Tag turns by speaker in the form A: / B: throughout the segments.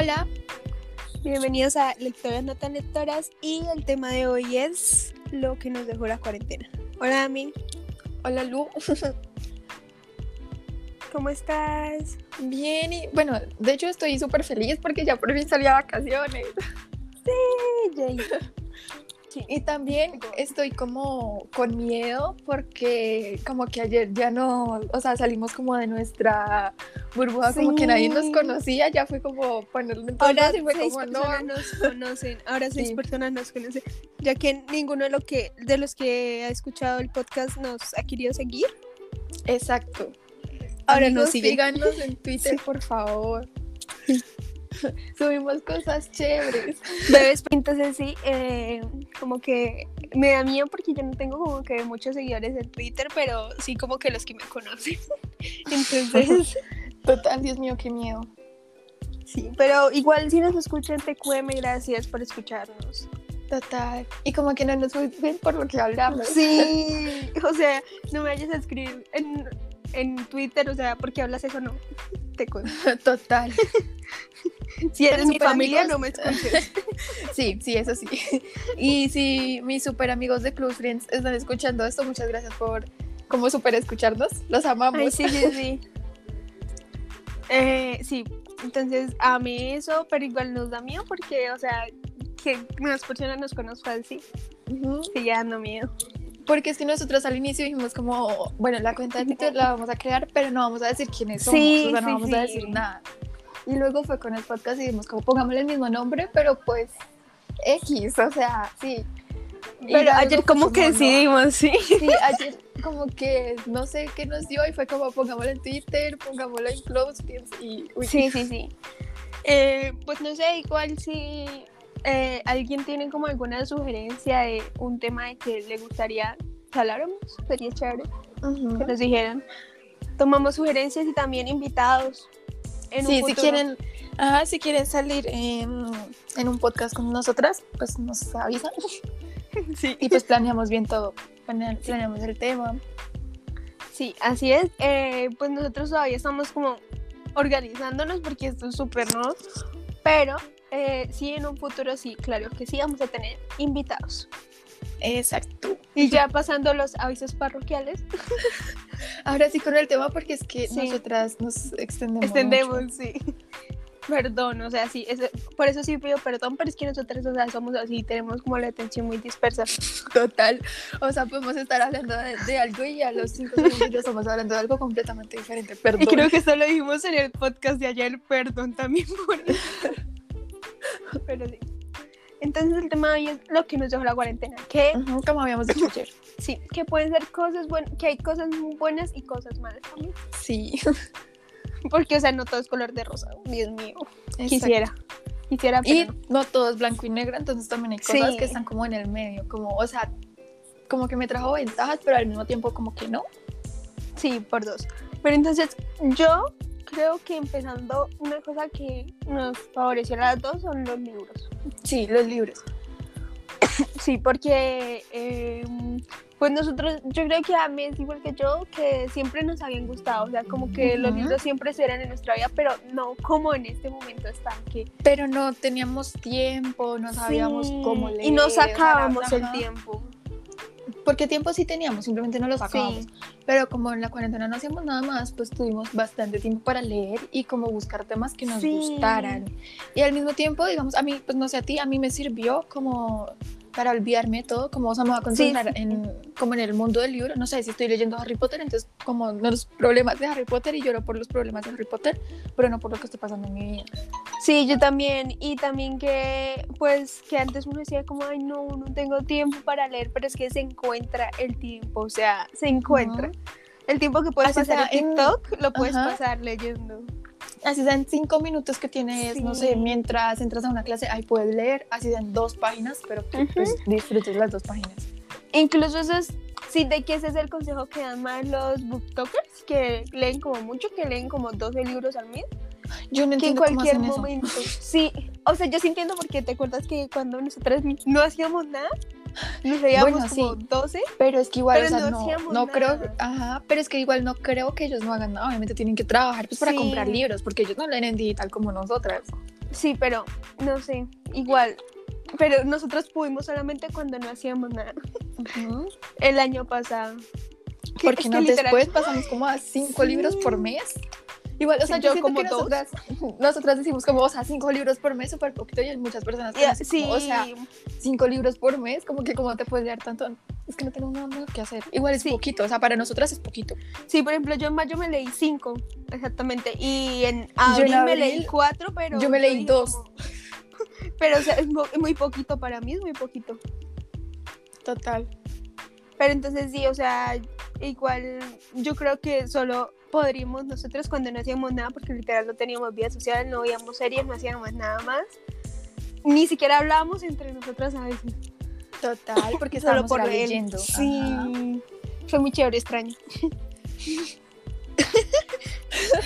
A: Hola,
B: bienvenidos a Lectoras No Tan Lectoras y el tema de hoy es lo que nos dejó la cuarentena. Hola, Ami.
A: Hola, Lu.
B: ¿Cómo estás?
A: Bien, y bueno, de hecho estoy súper feliz porque ya por fin salí a vacaciones.
B: Sí, Jay.
A: Y también estoy como con miedo porque como que ayer ya no, o sea, salimos como de nuestra burbuja, como que nadie nos conocía, ya fue como ponerlo en
B: Ahora seis
A: como
B: personas
A: no.
B: nos conocen, ahora seis
A: Sí.
B: personas nos conocen, ya que ninguno de, lo que, de los que ha escuchado el podcast nos ha querido seguir.
A: Exacto.
B: Ahora
A: Amigos,
B: nos siguen.
A: síganos en Twitter,
B: Sí.
A: por favor. Subimos cosas chéveres.
B: Bebés Pintas en sí, eh, como que me da miedo porque yo no tengo como que muchos seguidores en Twitter, pero sí como que los que me conocen. Entonces,
A: Total, Dios mío, qué miedo.
B: sí, pero igual si nos escuchan, TQM, gracias por escucharnos.
A: Total. Y como que no nos ven por lo que hablamos.
B: Sí, o sea, no me vayas a escribir en, en Twitter, o sea, porque hablas eso, no. Te cuento.
A: Total.
B: Si eres mi familia,
A: amigos.
B: no me escuches.
A: Sí, sí, eso sí. Y si mis super amigos de Close Friends están escuchando esto, muchas gracias por como super escucharnos. Los amamos.
B: Ay, sí, sí, sí. Eh, sí, entonces a mí eso, pero igual nos da miedo porque, o sea, que más personas nos conozcan así,
A: Ujú.
B: sigue dando miedo.
A: Porque es que nosotros al inicio dijimos como, bueno, la cuenta de Twitter la vamos a crear, pero no vamos a decir quiénes somos,
B: Sí,
A: o sea, no
B: sí,
A: vamos a decir nada. Y luego fue con el podcast y dijimos como, pongámosle el mismo nombre, pero pues X, o sea, sí. Y
B: Pero ayer como que
A: no.
B: decidimos, sí.
A: Sí, ayer como que no sé qué nos dio y fue como pongámoslo en Twitter, pongámoslo en Close y uy,
B: Sí, sí, sí. Eh, pues no sé, igual si eh, alguien tiene como alguna sugerencia de un tema de que le gustaría que habláramos, sería chévere
A: ujú.
B: que nos dijeran. Tomamos sugerencias y también invitados. En un
A: Sí, si quieren, ajá, si quieren salir en, en un podcast con nosotras, pues nos avisan
B: Sí.
A: y pues planeamos bien todo. Plane- Planeamos el tema.
B: Sí, así es. Eh, pues nosotros todavía estamos como organizándonos porque esto es súper nuevo. Pero eh, sí, en un futuro sí, claro que sí, vamos a tener invitados.
A: Exacto.
B: Y ya pasando los avisos parroquiales,
A: Ahora sí con el tema porque es que
B: Sí.
A: nosotras nos extendemos.
B: extendemos,
A: mucho.
B: sí. Perdón, o sea, sí, es- por eso sí pido perdón, pero es que nosotras, o sea, somos así, tenemos como la atención muy dispersa.
A: Total. O sea, podemos estar hablando de, de algo y a los cinco segundos ya estamos hablando de algo completamente diferente. Perdón.
B: Y creo que esto lo dijimos en el podcast de ayer, perdón también por. Pero sí. Entonces el tema de hoy es lo que nos dejó la cuarentena, que
A: Ujú, como habíamos dicho ayer.
B: sí, que pueden ser cosas buenas, que hay cosas buenas y cosas malas también.
A: Sí.
B: Porque, o sea, no todo es color de rosa, Dios mío.
A: Exacto.
B: Quisiera. Quisiera,
A: Y
B: pero
A: no todo es blanco y negro, entonces también hay cosas
B: Sí.
A: que están como en el medio, como, o sea, como que me trajo ventajas, pero al mismo tiempo como que no.
B: sí, por dos. Pero entonces, yo creo que empezando, una cosa que nos favoreció a las dos son los libros.
A: Sí, los libros.
B: Sí, porque eh, pues nosotros, yo creo que a mí es igual que yo, que siempre nos habían gustado, o sea, como que los libros siempre eran en nuestra vida, pero no como en este momento están, que
A: Pero no teníamos tiempo, no sabíamos
B: Sí,
A: cómo leer.
B: y no sacábamos el tiempo.
A: Porque tiempo sí teníamos, simplemente no lo sacábamos.
B: Sí,
A: Pero como en la cuarentena no hacíamos nada más, pues tuvimos bastante tiempo para leer y como buscar temas que nos
B: Sí.
A: gustaran. Y al mismo tiempo, digamos, a mí, pues no sé a ti, a mí me sirvió como para olvidarme de todo, como voy a concentrar
B: sí.
A: en como en el mundo del libro, no sé, si estoy leyendo Harry Potter, entonces como los problemas de Harry Potter y lloro por los problemas de Harry Potter, pero no por lo que esté pasando en mi vida.
B: sí, yo también, y también que, pues, que antes uno decía como, ay, no, no tengo tiempo para leer, pero es que se encuentra el tiempo, o sea, se encuentra. El tiempo que puedes
A: Así
B: pasar
A: sea
B: en
A: en-
B: TikTok, lo puedes
A: Ajá.
B: pasar leyendo.
A: Así sean cinco minutos que tienes, no sé,
B: Sí.
A: mientras entras a una clase, ahí puedes leer, así sean dos páginas, pero que
B: Ujú.
A: pues, disfrutes las dos páginas.
B: Incluso eso es, sí, de que ese es el consejo que dan más los booktokers, que leen como mucho, que leen como 12 libros al mes,
A: Yo no
B: que en
A: entiendo cómo
B: cualquier
A: hacen eso.
B: momento, sí, o sea, yo sí entiendo porque te acuerdas que cuando nosotras no hacíamos nada, nos leíamos
A: Bueno,
B: como
A: sí.
B: 12,
A: Pero es que igual,
B: Pero
A: o sea,
B: no
A: no, creo, ajá, pero es que igual no creo que ellos no hagan nada, obviamente tienen que trabajar pues para comprar libros, porque ellos no leen en digital como nosotras.
B: Sí, pero no sé, igual. Pero nosotros pudimos solamente cuando no hacíamos nada. El año pasado.
A: Porque no después pasamos como a cinco libros por mes. Igual, o sea, yo, como que nosotras, nosotras, decimos como, o sea, cinco libros por mes, súper poquito, y hay muchas personas que sí. o sea, cinco libros por mes, como que como te puedes leer tanto, es que no tengo nada más que hacer. Igual es poquito, o sea, para nosotras es poquito.
B: Sí, por ejemplo, yo en mayo me leí cinco, exactamente, y en abril, me leí cuatro, pero...
A: Yo me leí dos.
B: pero, o sea, es muy poquito para mí, es muy poquito.
A: Total.
B: Pero entonces sí, o sea, igual yo creo que solo podríamos nosotros cuando no hacíamos nada, porque literal no teníamos vida social, no veíamos series, no hacíamos nada más. Ni siquiera hablábamos entre nosotras a veces.
A: Total, porque solo por leyendo.
B: Sí. Fue muy chévere, extraño.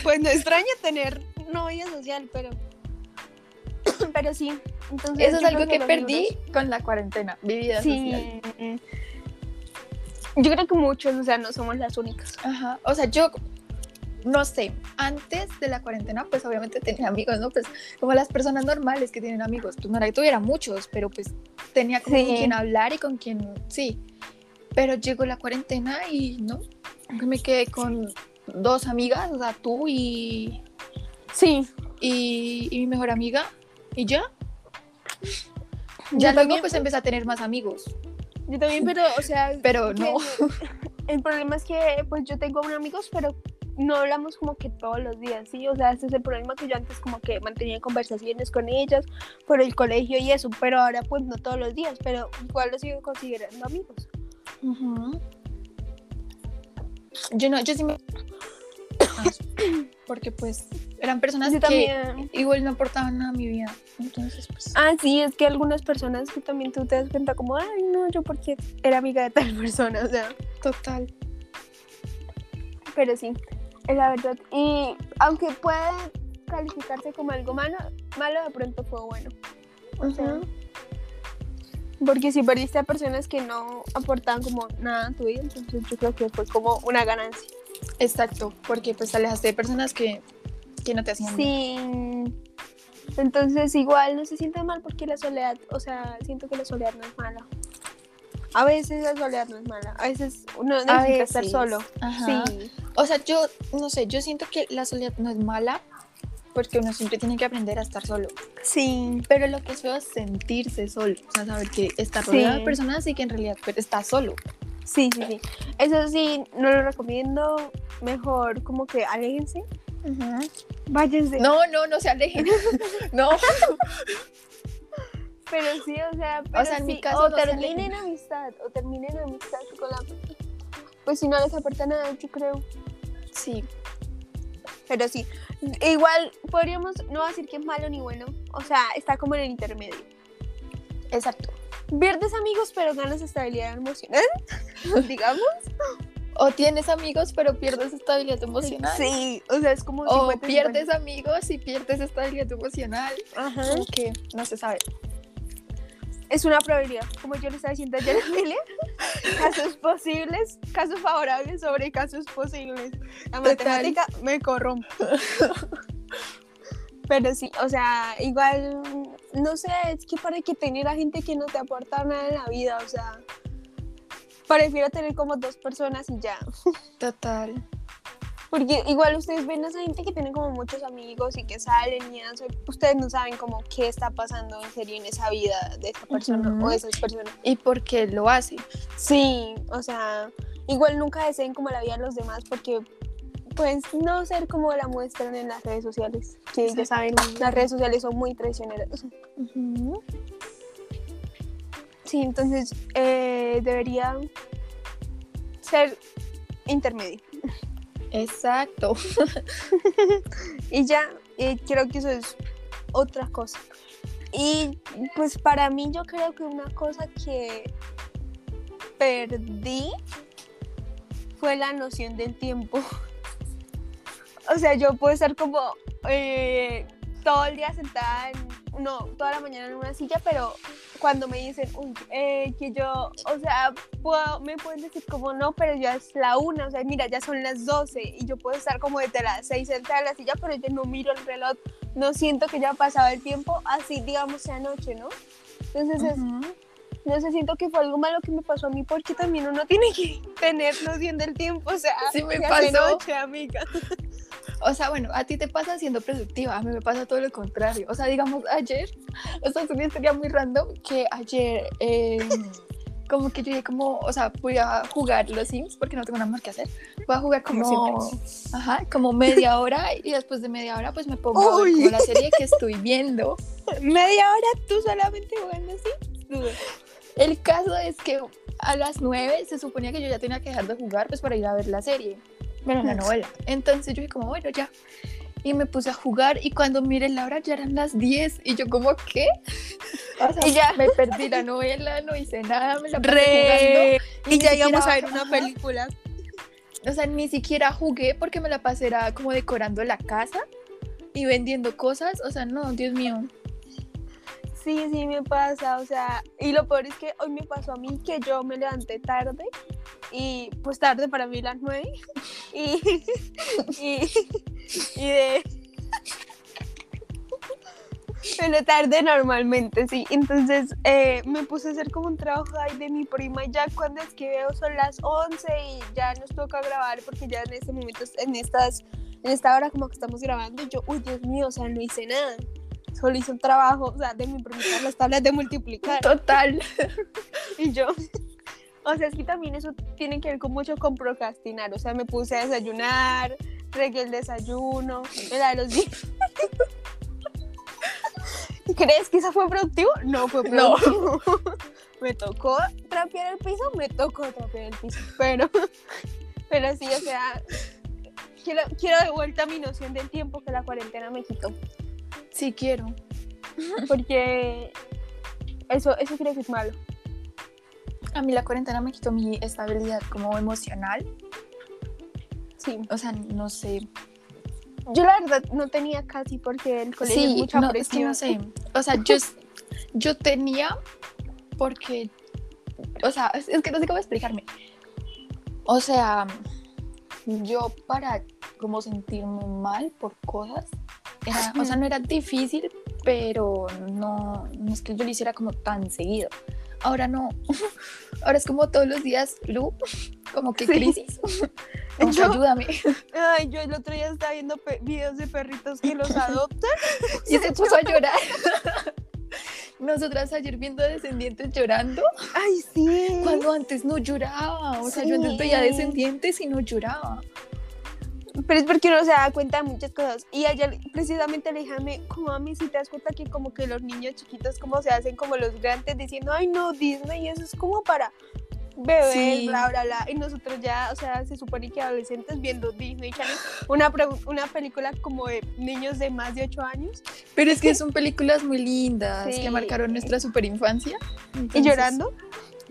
B: pues no extraño tener novia social, pero pero sí. Entonces,
A: Eso es algo que, perdí con la cuarentena, mi vida sí. social.
B: Yo creo que muchos, o sea, no somos las únicas.
A: Ajá. O sea, yo no sé, antes de la cuarentena, pues obviamente tenía amigos, ¿no? Pues como las personas normales que tienen amigos, pues no era que tuviera muchos, pero pues tenía con quien hablar y con quien, sí. Pero llegó la cuarentena y no, me quedé con dos amigas, o sea, tú y...
B: Sí.
A: Y, mi mejor amiga, y ya. Ya luego pues empecé a tener más amigos.
B: Yo también, pero, o sea...
A: Pero no.
B: El problema es que pues yo tengo amigos, pero no hablamos como que todos los días, ¿sí? O sea, ese es el problema que yo antes como que mantenía conversaciones con ellas por el colegio y eso, pero ahora pues no todos los días, pero igual los sigo considerando amigos.
A: Yo no, yo sí me... Porque pues eran personas que igual no aportaban nada a mi vida. Entonces, pues...
B: Ah, sí, es que algunas personas que también tú te das cuenta como, ay, no, yo porque era amiga de tal persona, o sea.
A: Total.
B: Pero sí, es la verdad. Y aunque puede calificarse como algo malo, malo de pronto fue bueno. O sea, porque si perdiste a personas que no aportaban como nada a tu vida, entonces yo creo que fue como una ganancia.
A: Exacto, porque pues alejaste de personas que, que no te hacían
B: Sí. Entonces igual no se siente mal porque la soledad, o sea, siento que la soledad no es mala. A veces la soledad no es mala, a veces uno necesita estar solo. Sí.
A: O sea, yo no sé, yo siento que la soledad no es mala porque uno siempre tiene que aprender a estar solo.
B: Sí.
A: Pero lo que es feo es sentirse solo, o sea, saber que está rodeado de personas y que en realidad pues, está solo.
B: Sí, sí, sí. Eso sí, no lo recomiendo. Mejor como que aléjense. Váyanse.
A: No, no, no se alejen. no.
B: Pero sí, o sea, o, sea, en mi caso o terminen amistad, o terminen amistad con la Pues si no les aporta nada, yo creo.
A: Sí.
B: Pero sí, igual podríamos no decir que es malo ni bueno, o sea, está como en el intermedio.
A: Exacto.
B: Pierdes amigos, pero ganas estabilidad emocional, digamos.
A: O tienes amigos, pero pierdes estabilidad emocional.
B: Sí, o sea, es como.
A: O pierdes amigos y pierdes estabilidad emocional. Ajá. Que no se sabe
B: es una probabilidad, como yo le estaba diciendo ayer a Mile, casos posibles, casos favorables sobre casos posibles. La matemática me corrompe. Pero sí, o sea, igual, no sé, es que para que tener a gente que no te aporta nada en la vida, o sea, prefiero tener como dos personas y ya.
A: Total.
B: Porque igual ustedes ven a esa gente que tiene como muchos amigos y que salen y eso, ustedes no saben como qué está pasando en serio en esa vida de esa persona o de esas personas.
A: Y por qué lo hace.
B: Sí, o sea, igual nunca deseen como la vida de los demás porque pues no ser como la muestran en las redes sociales, que ya saben, las redes sociales son muy traicioneras. Sí, entonces eh, debería ser intermedio.
A: Exacto.
B: y ya, creo que eso es otra cosa. Y pues para mí yo creo que una cosa que perdí fue la noción del tiempo. o sea, yo puedo estar como eh, todo el día sentada no, toda la mañana en una silla, pero cuando me dicen eh, que yo, o sea, puedo, me pueden decir como no, pero ya es la una, o sea, mira, ya son las 12 y yo puedo estar como desde las 6 sentada en la silla, pero yo no miro el reloj, no siento que ya ha pasado el tiempo, así digamos sea noche, ¿no? Entonces es, no sé, siento que fue algo malo que me pasó a mí porque también uno tiene que tener noción del tiempo, o sea,
A: sí me pasó.
B: noche, amiga.
A: O sea, bueno, a ti te pasa siendo productiva, a mí me pasa todo lo contrario. O sea, digamos, ayer, o sea, es una historia muy random que ayer, em, como que yo dije como, o sea, voy a jugar los Sims porque no tengo nada más que hacer. Voy a jugar como, ajá, como media hora y después de media hora pues me pongo a ver como la serie que estoy viendo.
B: ¿Media hora tú solamente jugando Sims?
A: El caso es que a las nueve se suponía que yo ya tenía que dejar de jugar pues para ir a ver la serie bueno, la novela. Entonces yo dije como, bueno, ya. Y me puse a jugar y cuando miré la hora ya eran las 10 y yo como, ¿qué? O sea, y ya me perdí la novela, no hice nada, me la pasé jugando.
B: Y, ya íbamos a ver una película.
A: O sea, ni siquiera jugué porque me la pasé era como decorando la casa y vendiendo cosas. O sea, no, Dios mío.
B: Sí, sí, me pasa, o sea, y lo peor es que hoy me pasó a mí que yo me levanté tarde y pues tarde para mí las nueve y, y, y de pero tarde normalmente, sí. Entonces eh, me puse a hacer como un trabajo ahí de mi prima y ya cuando es que veo son las 11 y ya nos toca grabar porque ya en este momento, en, estas, en esta hora como que estamos grabando y yo, uy, Dios mío, o sea, no hice nada solo hice un trabajo, o sea, de multiplicar las tablas de multiplicar.
A: Total.
B: y yo, o sea, es que también eso tiene que ver con mucho con procrastinar, o sea, me puse a desayunar, regué el desayuno, era de los días. ¿Crees que eso fue productivo? No fue productivo. No. me tocó trapear el piso, me tocó trapear el piso, pero, pero sí, o sea, quiero, quiero de vuelta mi noción del tiempo que la cuarentena me quitó.
A: Sí, quiero.
B: Porque eso, eso que es malo.
A: A mí la cuarentena me quitó mi estabilidad como emocional. Sí. O sea, no sé.
B: Yo la verdad no tenía casi porque el colegio sí, es mucha
A: no, Es que no sé. O sea, yo, yo tenía porque, o sea, es, es que no sé cómo explicarme. O sea, yo para como sentirme mal por cosas, o sea, no era difícil, pero no, no es que yo lo hiciera como tan seguido. Ahora no, ahora es como todos los días, Lu, como que crisis. ayúdame.
B: Ay, yo el otro día estaba viendo videos de perritos que los adoptan
A: y se puso a llorar. Nosotras ayer viendo Descendientes llorando.
B: Ay, sí.
A: Cuando antes no lloraba. O sea, yo antes veía Descendientes y no lloraba.
B: Pero es porque uno se da cuenta de muchas cosas. Y ayer precisamente le dije a mí, como a mí, si te das cuenta que como que los niños chiquitos como se hacen como los grandes diciendo, ay no, Disney, eso es como para bebés, bla, bla, bla. Y nosotros ya, o sea, se supone que adolescentes viendo Disney Channel, una, una película como de niños de más de 8 años.
A: Pero es que son películas muy lindas que marcaron nuestra superinfancia.
B: ¿Y llorando?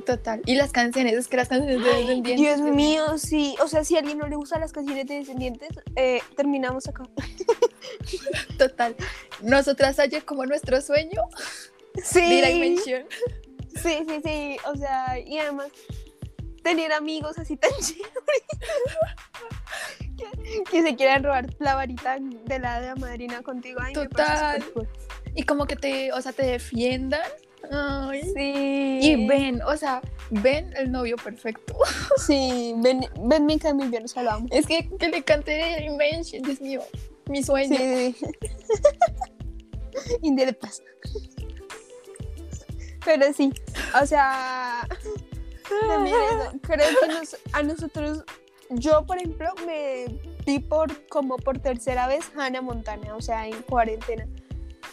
A: Total. Y las canciones, es que las canciones de Descendientes.
B: Dios mío, sí. O sea, si a alguien no le gustan las canciones de Descendientes, eh, terminamos acá.
A: Total. Nosotras ayer como nuestro sueño.
B: Sí. Sí, sí, sí. O sea, y además tener amigos así tan chéveres que, se quieran robar la varita de la de madrina contigo.
A: Total. Y como que te, o sea, te defiendan
B: Ay, sí.
A: Y ven, o sea, ven el novio perfecto.
B: Sí, ven, ven mi Camille, nos salvamos.
A: Es que, que le cante Dimension, Dios mío, mi sueño. Sí.
B: India de paz. Pero sí, o sea, creo que a nosotros, yo por ejemplo me vi por como por tercera vez Hannah Montana, o sea, en cuarentena.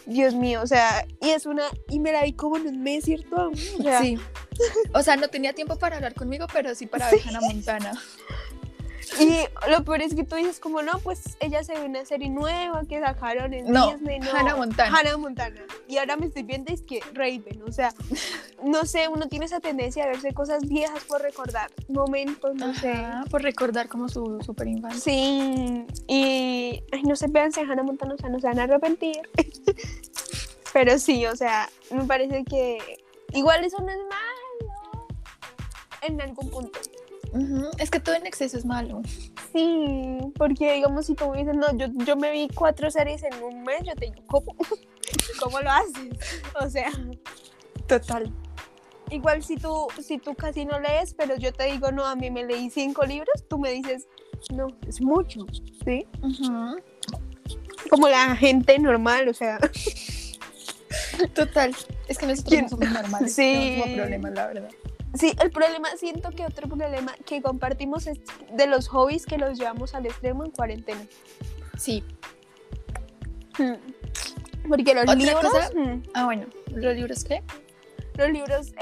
B: Dios mío, o sea, y es una, y me la vi como en un mes, ¿cierto?
A: sí. O sea, no tenía tiempo para hablar conmigo, pero sí para ver Hannah Montana.
B: Y lo peor es que tú dices como, no, pues ella se ve una serie nueva que sacaron en Disney,
A: no, Hannah Montana.
B: Hannah Montana. Y ahora me estoy viendo es que Raven, o sea, no sé, uno tiene esa tendencia a verse cosas viejas por recordar momentos, no sé.
A: Por recordar como su super infancia.
B: Sí, y ay, no se vean si Hannah Montana, o sea, no se van a arrepentir. Pero sí, o sea, me parece que igual eso no es malo en algún punto.
A: Es que todo en exceso es malo.
B: Sí, porque digamos si tú me dices, no, yo, yo me vi cuatro series en un mes, yo te digo, ¿cómo? ¿Cómo lo haces? O sea,
A: total.
B: Igual si tú, si tú casi no lees, pero yo te digo, no, a mí me leí cinco libros, tú me dices, no, es mucho, ¿sí? Como la gente normal, o sea.
A: Total, es que nosotros no somos normales,
B: sí.
A: no tenemos problemas, la verdad.
B: Sí, el problema, siento que otro problema que compartimos es de los hobbies que los llevamos al extremo en cuarentena.
A: Sí.
B: Hmm. Porque los libros...
A: Hmm. Ah, bueno, ¿los libros qué?
B: Los libros,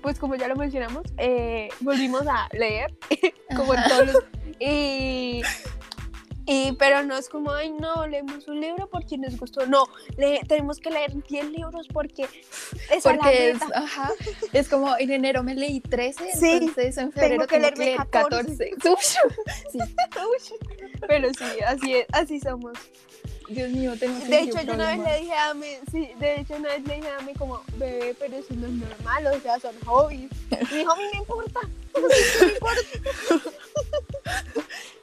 B: pues como ya lo mencionamos, eh, volvimos a leer, como en todos los... Y y, pero no es como, ay, no, leemos un libro porque nos gustó. No, le, tenemos que leer 10 libros porque
A: es Porque es, ajá, es como en enero me leí 13, sí, entonces en febrero tengo que, tengo leer 14.
B: sí. pero sí, así, es, así somos.
A: Dios mío, tengo
B: De hecho, yo una vez le dije a mí, sí, de hecho, una vez le dije a mí como, bebé, pero eso no es normal, o sea, son hobbies. Mi hobby no importa. No importa.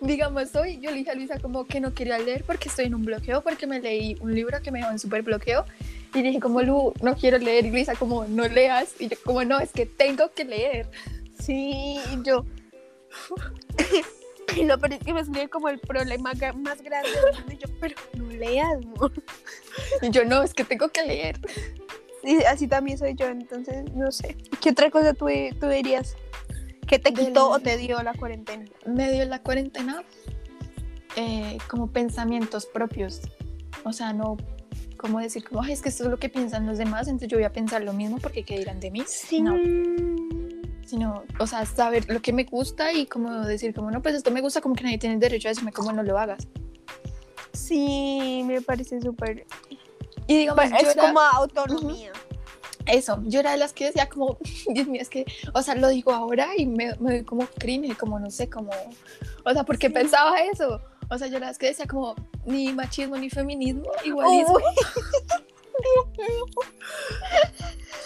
A: digamos, hoy yo le dije a Luisa como que no quería leer porque estoy en un bloqueo, porque me leí un libro que me dejó en súper bloqueo. Y dije como, Lu, no quiero leer. Y Luisa como, no leas. Y yo como, no, es que tengo que leer.
B: Sí, y yo... y lo pero es que me salió como el problema más grande. Y yo, pero no leas, amor.
A: Y yo, no, es que tengo que leer.
B: Y así también soy yo, entonces, no sé. ¿Qué otra cosa tú, tú dirías? ¿Qué te quitó o te dio la cuarentena?
A: Me dio la cuarentena eh, como pensamientos propios. O sea, no como decir, como, es que esto es lo que piensan los demás, entonces yo voy a pensar lo mismo porque ¿qué dirán de mí?
B: Sí.
A: No. Sino, o sea, saber lo que me gusta y como decir, como, no, pues esto me gusta, como que nadie tiene derecho a decirme cómo no lo hagas.
B: Sí, me parece súper.
A: Y digamos,
B: es como autonomía
A: eso, yo era de las que decía como, Dios mío, es que, o sea, lo digo ahora y me, me doy como cringe, como no sé, como, o sea, ¿por qué pensaba eso? O sea, yo era de las que decía como, ni machismo ni feminismo, igualismo.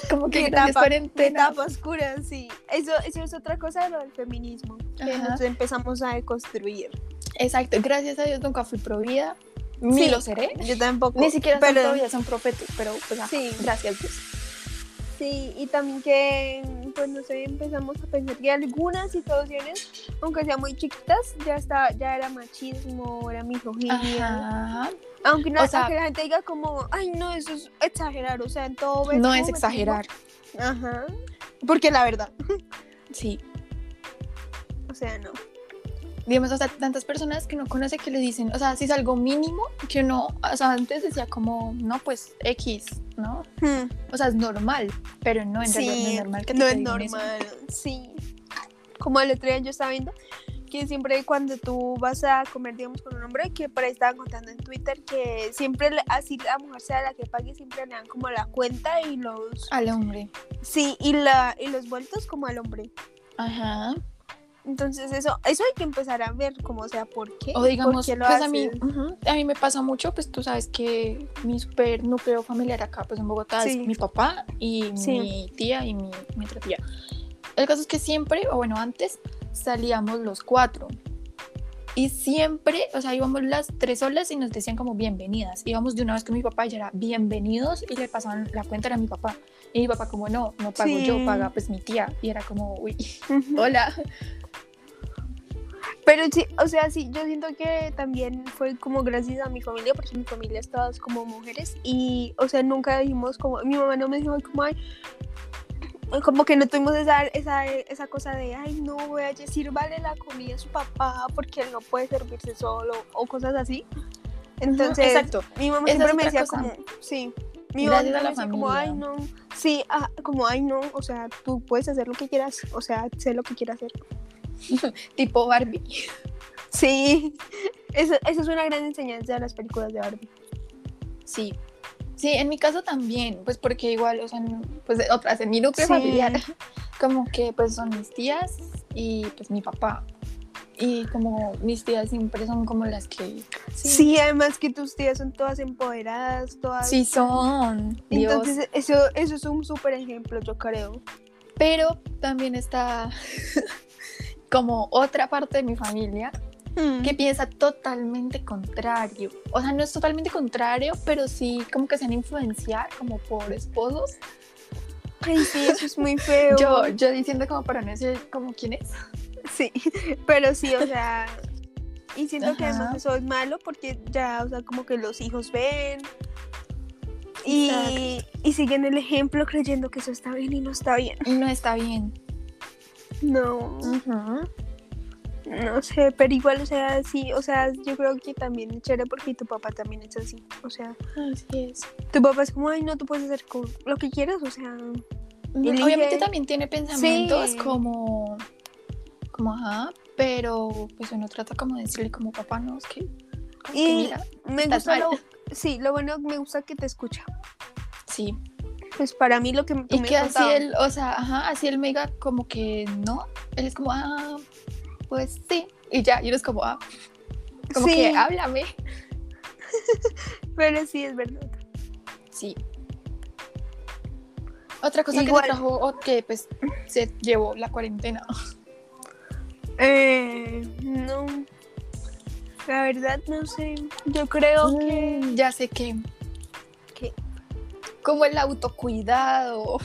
A: como que
B: etapa, cuarentena. Etapa oscura, sí. Eso, eso es otra cosa de lo del feminismo, que nos empezamos a deconstruir.
A: Exacto, gracias a Dios nunca fui pro vida, ni lo seré.
B: Yo tampoco.
A: Ni siquiera pero... son pro vida, son profetas, pero pues, sí. gracias Dios.
B: Sí, y también que, pues no sé, empezamos a pensar que algunas situaciones, aunque sean muy chiquitas, ya está, ya era machismo, era misoginia. Aunque, no, o sea, la gente diga como, ay no, eso es exagerar, o sea, en todo
A: No es exagerar.
B: Ajá. Porque la verdad.
A: Sí.
B: O sea, no
A: digamos, o sea, tantas personas que no conoce que le dicen, o sea, si es algo mínimo, que uno, o sea, antes decía como, no, pues X, ¿no? Hmm. O sea, es normal, pero no, en realidad no es normal que te
B: No es normal, sí. Como el otro día yo estaba viendo que siempre cuando tú vas a comer, digamos, con un hombre, que por ahí estaban contando en Twitter que siempre, así la mujer sea la que pague, siempre le dan como la cuenta y los...
A: Al hombre.
B: Sí, y, la, y los vueltos como al hombre.
A: Ajá.
B: Entonces eso, eso hay que empezar a ver como sea por qué.
A: O digamos, pues a mí, a mí me pasa mucho, pues tú sabes que mi super núcleo familiar acá, pues en Bogotá es mi papá y mi tía y mi, mi otra tía. El caso es que siempre, o bueno, antes salíamos los cuatro. Y siempre, o sea, íbamos las tres solas y nos decían como bienvenidas. Íbamos de una vez con mi papá y ya era bienvenidos y le pasaban la cuenta a mi papá. Y mi papá como no, no pago yo, paga pues mi tía. Y era como, uy, hola.
B: Pero sí, o sea, sí, yo siento que también fue como gracias a mi familia, porque mi familia es todas como mujeres y, o sea, nunca dijimos como, mi mamá no me dijo como, ay, como que no tuvimos esa, esa, esa cosa de, ay, no, voy a decir, vale la comida a su papá porque él no puede servirse solo o cosas así. Entonces,
A: Exacto.
B: mi mamá siempre me decía como, sí. Mi mamá me decía como, ay, no, sí, ah, como, ay, no, o sea, tú puedes hacer lo que quieras, o sea, sé lo que quieras hacer.
A: tipo Barbie.
B: Sí, eso, es una gran enseñanza de las películas de Barbie.
A: Sí, sí, en mi caso también, pues porque igual, o sea, pues otras, en mi núcleo familiar, como que pues son mis tías y pues mi papá. y como mis tías siempre son como las que...
B: Sí, además que tus tías son todas empoderadas, todas...
A: Sí son.
B: Entonces eso, eso es un súper ejemplo, yo creo.
A: Pero también está como otra parte de mi familia que piensa totalmente contrario. O sea, no es totalmente contrario, pero sí como que se han influenciar como por esposos.
B: Ay, sí, eso es muy feo.
A: Yo, yo diciendo como para no decir como quién es.
B: Sí, pero sí, o sea, y siento que además eso es malo porque ya, o sea, como que los hijos ven y, y, siguen el ejemplo creyendo que eso está bien y no está bien.
A: No está bien.
B: No. No sé, pero igual, o sea, sí, o sea, yo creo que también es chévere porque tu papá también es así, o sea.
A: Así es.
B: Tu papá es como, ay, no, tú puedes hacer lo que quieras, o sea.
A: Obviamente también tiene pensamientos como como, ajá, pero pues uno trata como de decirle como papá, no, es que...
B: y me gusta lo, sí, lo bueno, me gusta que te escucha.
A: Sí.
B: Pues para mí lo que
A: Y que así él, o sea, ajá, así él me diga como que no, él es como, ah, pues sí, y ya, y uno es como, ah, como que háblame.
B: pero sí, es verdad.
A: Sí. Otra cosa que te trajo, o que pues se llevó la cuarentena.
B: Eh, no. La verdad no sé. Yo creo mm, que.
A: Ya sé que.
B: ¿Qué?
A: Como el autocuidado.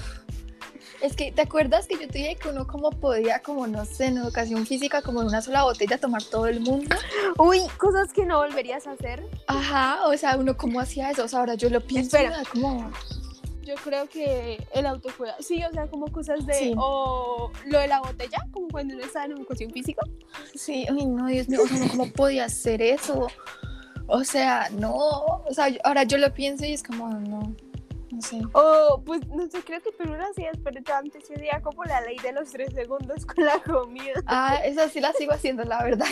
A: Es que, ¿te acuerdas que yo te dije que uno como podía, como no sé, en educación física, como en una sola botella tomar todo el mundo?
B: Uy, cosas que no volverías a hacer.
A: Ajá, o sea, uno cómo hacía eso, o sea, ahora yo lo pienso.
B: Espera, como yo creo que el autocuidado, sí, o sea, como cosas de, o lo de la botella, como cuando uno está en educación física.
A: Sí, ay, no, Dios mío, ¿cómo podía hacer eso? O sea, no, o sea, ahora yo lo pienso y es como, no, no sé.
B: O, pues, no sé, creo que tú lo hacías, pero yo antes hacía como la ley de los tres segundos con la comida.
A: Ah, esa sí la sigo haciendo, la verdad.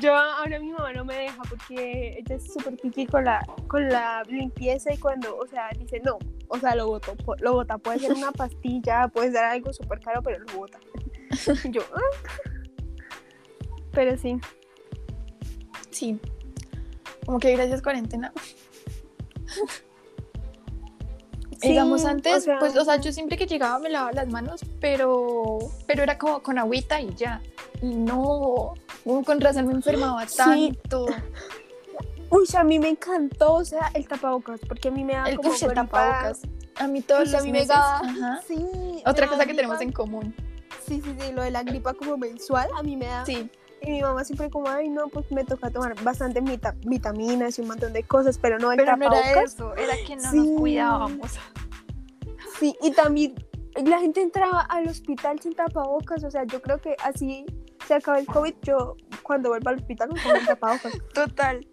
B: Yo ahora mi mamá no me deja porque ella es súper piqui con la, con la limpieza y cuando, o sea, dice no, o sea, lo voto, lo vota, puede ser una pastilla, puede ser algo súper caro, pero lo vota. Yo, ah". pero sí.
A: Sí. Como que gracias cuarentena. Digamos antes, pues, o sea, yo siempre que llegaba me lavaba las manos, pero, pero era como con agüita y ya. Y no, con razón me enfermaba tanto.
B: Uy, a mí me encantó, o sea, el tapabocas, porque a mí me da
A: el,
B: como
A: el tapabocas. A mí todos los a mí me da, Sí. Otra cosa que tenemos en común.
B: Sí, sí, sí, lo de la gripa como mensual, a mí me da.
A: Sí.
B: Y mi mamá siempre como, ay, no, pues me toca tomar bastante vitaminas y un montón de cosas, pero no el
A: pero no era eso, era que no nos cuidábamos.
B: Sí, y también la gente entraba al hospital sin tapabocas, o sea, yo creo que así se acaba el COVID, yo cuando vuelva al hospital me pongo tapabocas.
A: Total.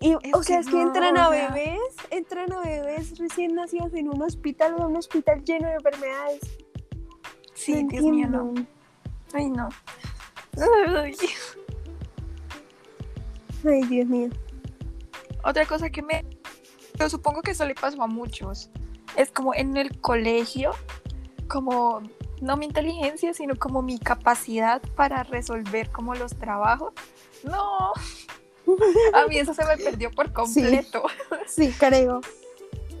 B: Y, o sea, es que entran a bebés, entran a bebés recién nacidos en un hospital, o un hospital lleno de enfermedades.
A: Sí, Dios mío, no. Ay, no.
B: Ay, Dios mío.
A: Otra cosa que me... Yo supongo que eso le pasó a muchos. Es como en el colegio, como no mi inteligencia, sino como mi capacidad para resolver como los trabajos. No, a mí eso se me perdió por completo.
B: Sí, creo.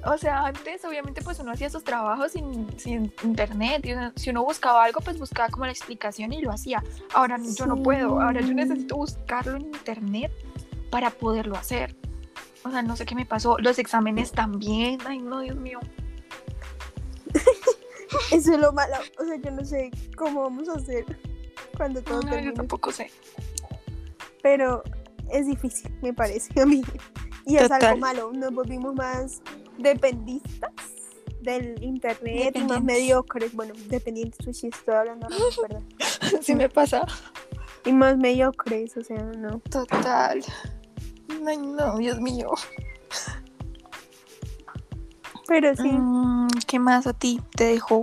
A: O sea, antes obviamente pues uno hacía sus trabajos sin, sin internet. Y si uno buscaba algo, pues buscaba como la explicación y lo hacía. Ahora yo no puedo. Ahora yo necesito buscarlo en internet para poderlo hacer. O sea, no sé qué me pasó. Los exámenes también. Ay, no, Dios mío.
B: Eso es lo malo. O sea, yo no sé cómo vamos a hacer cuando todo
A: no, Yo tampoco sé.
B: Pero es difícil, me parece a mí. Y es algo malo. Nos volvimos más dependistas del internet y más mediocres. Bueno, dependientes, pues sí estoy hablando, no,
A: sí me pasa.
B: Y más mediocres, o sea, no.
A: Total. Ay, no, Dios mío.
B: Pero sí.
A: Mm, ¿Qué más a ti te dejó?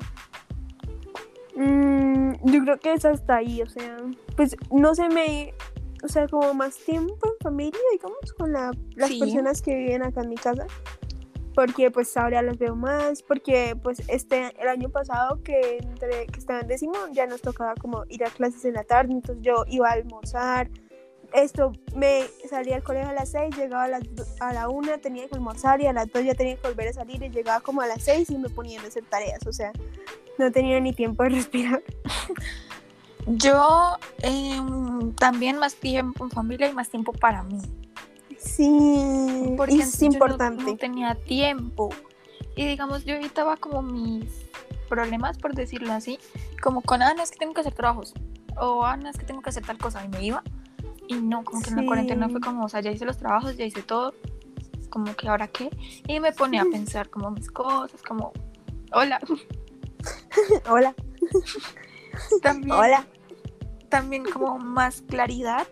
B: Mm, yo creo que es hasta ahí, o sea, pues no se me, o sea, como más tiempo en familia, digamos, con la, las personas que viven acá en mi casa. Porque pues ahora las veo más, porque pues este, el año pasado que, entre, que estaba en décimo ya nos tocaba como ir a clases en la tarde, entonces yo iba a almorzar, esto, me salía al colegio a las 6, llegaba a, las, a la 1, tenía que almorzar y a las 2 ya tenía que volver a salir y llegaba como a las 6 y me ponían a hacer tareas, o sea, no tenía ni tiempo de respirar.
A: Yo eh, también más tiempo en familia y más tiempo para mí.
B: Sí, porque es importante.
A: No, tenía tiempo. Y digamos, yo evitaba como mis problemas, por decirlo así, como con, ah, no, es que tengo que hacer trabajos, o ah, no, es que tengo que hacer tal cosa, y me iba. Y no, como que en la cuarentena fue como, o sea, ya hice los trabajos, ya hice todo, como que ahora qué. Y me pone a pensar como mis cosas, como, hola.
B: hola.
A: También,
B: hola.
A: También como más claridad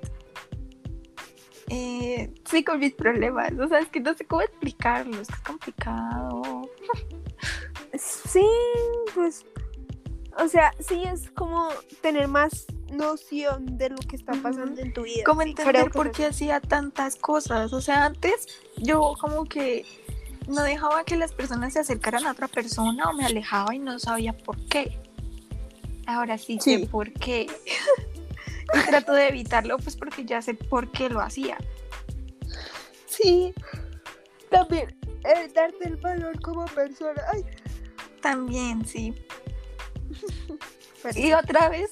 A: eh, sí con mis problemas. O sea, es que no sé cómo explicarlo, es que es complicado.
B: Sí, pues, o sea, sí es como tener más noción de lo que está pasando en tu vida.
A: Como entender por qué hacía tantas cosas. O sea, antes yo como que no dejaba que las personas se acercaran a otra persona o me alejaba y no sabía por qué. Ahora sí, sí. sé por qué. trato de evitarlo pues porque ya sé por qué lo hacía.
B: Sí, también el darte el valor como persona. Ay.
A: También, sí. y otra vez,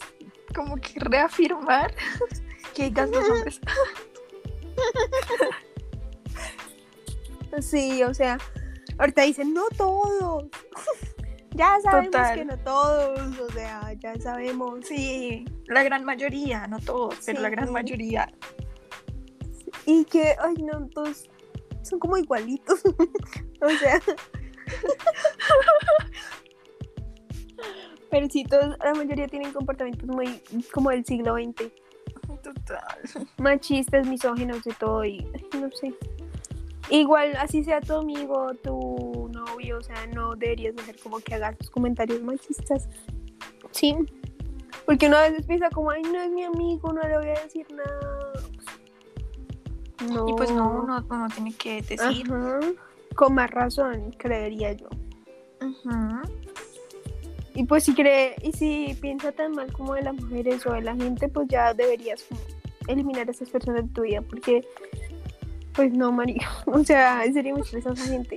A: como que reafirmar que hay dos hombres.
B: sí, o sea, ahorita dicen, no todos. Ya sabemos que no todos, o sea, ya sabemos.
A: Sí, la gran mayoría, no todos, pero la gran mayoría.
B: Y que, ay, no, todos son como igualitos. o sea. pero sí, todos, la mayoría tienen comportamientos muy como del siglo XX.
A: Total.
B: Machistas, misóginos, de todo, y no sé. Igual, así sea tu amigo, tu novio, o sea, no deberías dejar como que hagas tus comentarios machistas. Sí. Porque uno a veces piensa como, ay, no es mi amigo, no le voy a decir nada.
A: No. Y pues no, uno, tiene que decir.
B: Con más razón, creería yo. Y pues si cree, y si piensa tan mal como de las mujeres o de la gente, pues ya deberías eliminar a esas personas de tu vida, porque pues no, María. O sea, en serio me estresa esa gente.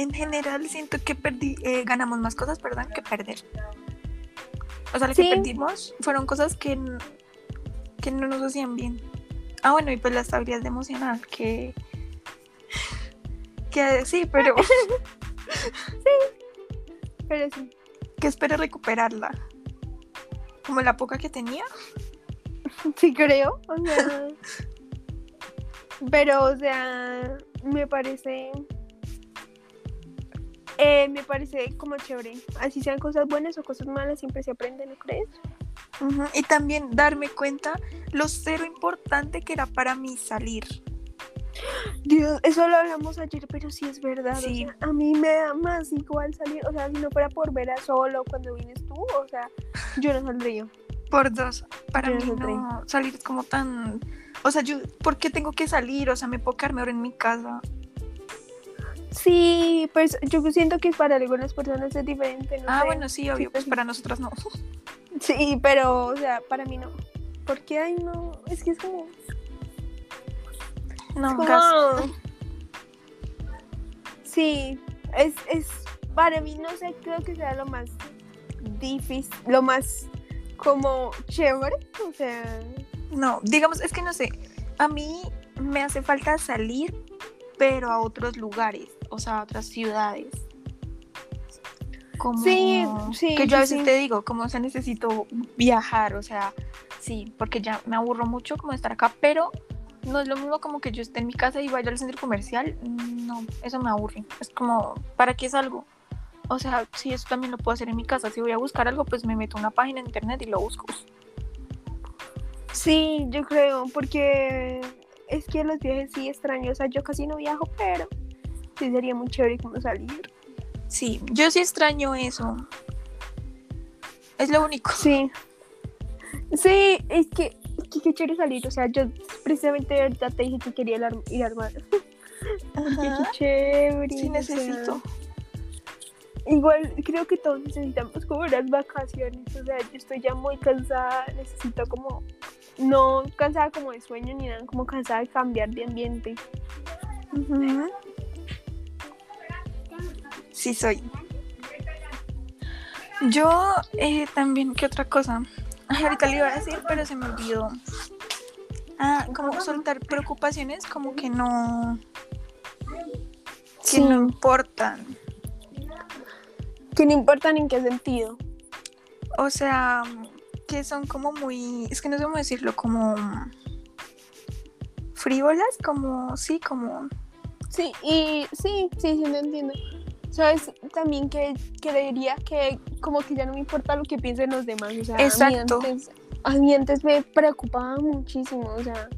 A: En general siento que perdí, eh, ganamos más cosas, perdón, que perder. O sea, lo que perdimos fueron cosas que, que no nos hacían bien. Ah, bueno, y pues la estabilidad emocional, que... Que sí, pero...
B: sí, pero sí.
A: Que espero recuperarla. Como la poca que tenía.
B: Sí, creo. O sea... Pero, o sea, me parece. Eh, me parece como chévere. Así sean cosas buenas o cosas malas, siempre se aprende, ¿no crees?
A: Y también darme cuenta lo cero importante que era para mí salir.
B: Dios, eso lo hablamos ayer, pero sí es verdad. Sí. a mí me da más igual salir, o sea, si no fuera por ver a solo cuando vienes tú, o sea, yo no saldría.
A: Por dos, para mí no salir como tan o sea, yo, ¿por qué tengo que salir? O sea, me puedo quedarme ahora en mi casa.
B: Sí, pues yo siento que para algunas personas es diferente. No
A: ah, bueno, sí, obvio, pues para nosotras no.
B: Sí, pero, o sea, para mí no. Porque, ay, no, es que es como...
A: No, como...
B: Sí, es, es, para mí, no sé, creo que sea lo más difícil, lo más como chévere, o sea...
A: No, digamos, es que no sé, a mí me hace falta salir, pero a otros lugares, o sea, a otras ciudades. Como
B: sí, sí.
A: Que yo a veces te digo, como, o sea, necesito viajar, o sea, sí, porque ya me aburro mucho como estar acá, pero no es lo mismo como que yo esté en mi casa y vaya al centro comercial, no, eso me aburre. Es como, ¿para qué es algo? O sea, si eso también lo puedo hacer en mi casa, si voy a buscar algo, pues me meto a una página en internet y lo busco.
B: Sí, yo creo, porque es que los viajes sí extraño, o sea, yo casi no viajo, pero sí sería muy chévere como salir.
A: Sí, yo sí extraño eso. Es lo único.
B: Sí. Sí, es que, qué chévere salir, o sea, yo precisamente ahorita te dije que quería ir a armar.
A: Ajá.
B: qué chévere.
A: Sí,
B: o sea,
A: necesito.
B: igual creo que todos necesitamos como unas vacaciones, o sea, yo estoy ya muy cansada, necesito como, no cansada como de sueño ni nada, como cansada de cambiar de ambiente.
A: Ujú. Sí, soy. Yo eh, también, ¿qué otra cosa? Ay, ahorita le iba a decir, pero se me olvidó. Ah, como soltar preocupaciones como que no... Que
B: Sí.
A: no importan.
B: Que no importa en qué sentido.
A: O sea, que son como muy... Es que no sé cómo decirlo, como... Frívolas, como... Sí, como...
B: Sí, y sí, sí, sí, lo entiendo. Sabes, también que creería que como que ya no me importa lo que piensen los demás. O sea,
A: Exacto.
B: A mí antes, a mí antes me preocupaba muchísimo, o sea,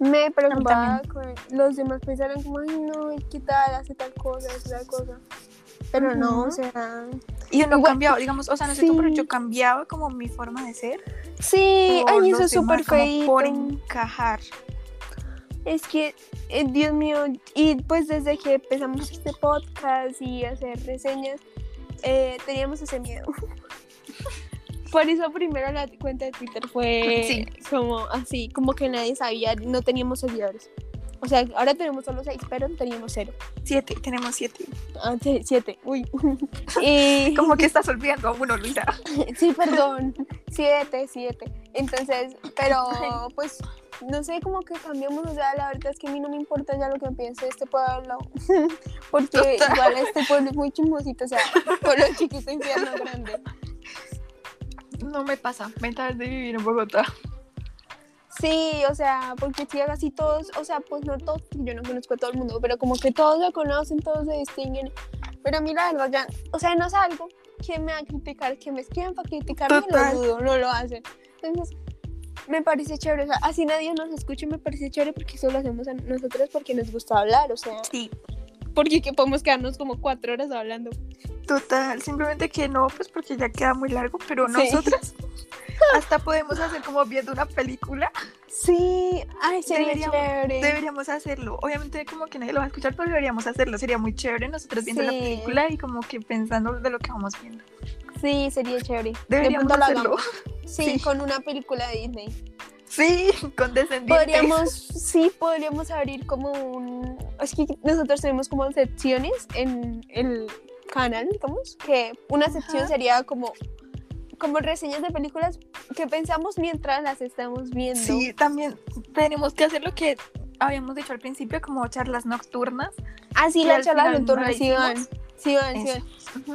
B: me preocupaba que los demás pensaran como, ay, no, ¿y ¿qué tal? Hace tal cosa, hace tal cosa. Pero no, o sea,
A: Y uno
B: Igual-
A: cambiaba, digamos, o sea, no sé tú, pero yo cambiaba como mi forma de ser.
B: sí, ay, eso es súper feíto.
A: Por encajar.
B: Es que, eh, Dios mío, y pues desde que empezamos este podcast y hacer reseñas, eh, teníamos ese miedo. Por eso primero la cuenta de Twitter fue
A: Sí.
B: como así, como que nadie sabía, no teníamos seguidores. O sea, ahora tenemos solo seis, pero teníamos cero.
A: Siete, tenemos siete.
B: Ah, siete, uy. y,
A: Como que estás olvidando a uno, Luisa.
B: sí, perdón, siete, siete. Entonces, pero pues, no sé, como que cambiamos, o sea, la verdad es que a mí no me importa ya lo que piense este pueblo, porque
A: Total.
B: igual este pueblo es muy chismosito, o sea, pueblo chiquito, infierno grande.
A: No me pasa. Ventajas de vivir en Bogotá.
B: Sí, o sea, porque si así todos, o sea, pues no todos, yo no conozco a todo el mundo, pero como que todos lo conocen, todos se distinguen. Pero a mí la verdad ya, o sea, no es algo que me va a criticar, que me escriban para criticarme, lo dudo, no lo hacen. Entonces, me parece chévere, o sea, así nadie nos escuche, me parece chévere porque eso lo hacemos a nosotros porque nos gusta hablar, o sea,
A: Sí,
B: porque que podemos quedarnos como cuatro horas hablando.
A: total. Simplemente que no, pues porque ya queda muy largo, pero
B: Sí.
A: nosotras hasta podemos hacer como viendo una película.
B: Sí, ay, sería
A: Deberíamos-
B: chévere.
A: Deberíamos hacerlo. Obviamente como que nadie lo va a escuchar, pero deberíamos hacerlo. Sería muy chévere nosotros viendo la
B: Sí.
A: película y como que pensando de lo que vamos viendo.
B: Sí, sería chévere. De
A: Deberíamos
B: lo
A: hacerlo.
B: Sí,
A: Sí.
B: con una película de Disney.
A: Sí, con descendientes.
B: Podríamos, sí, podríamos abrir como un... Es que nosotros tenemos como secciones en el canal, digamos, que una sección
A: Ajá.
B: sería como, como reseñas de películas que pensamos mientras las estamos viendo.
A: Sí, también tenemos que hacer lo que habíamos dicho al principio, como charlas nocturnas.
B: Así
A: que
B: las charlas
A: no
B: nocturnas,
A: la
B: sí van, sí van, sí.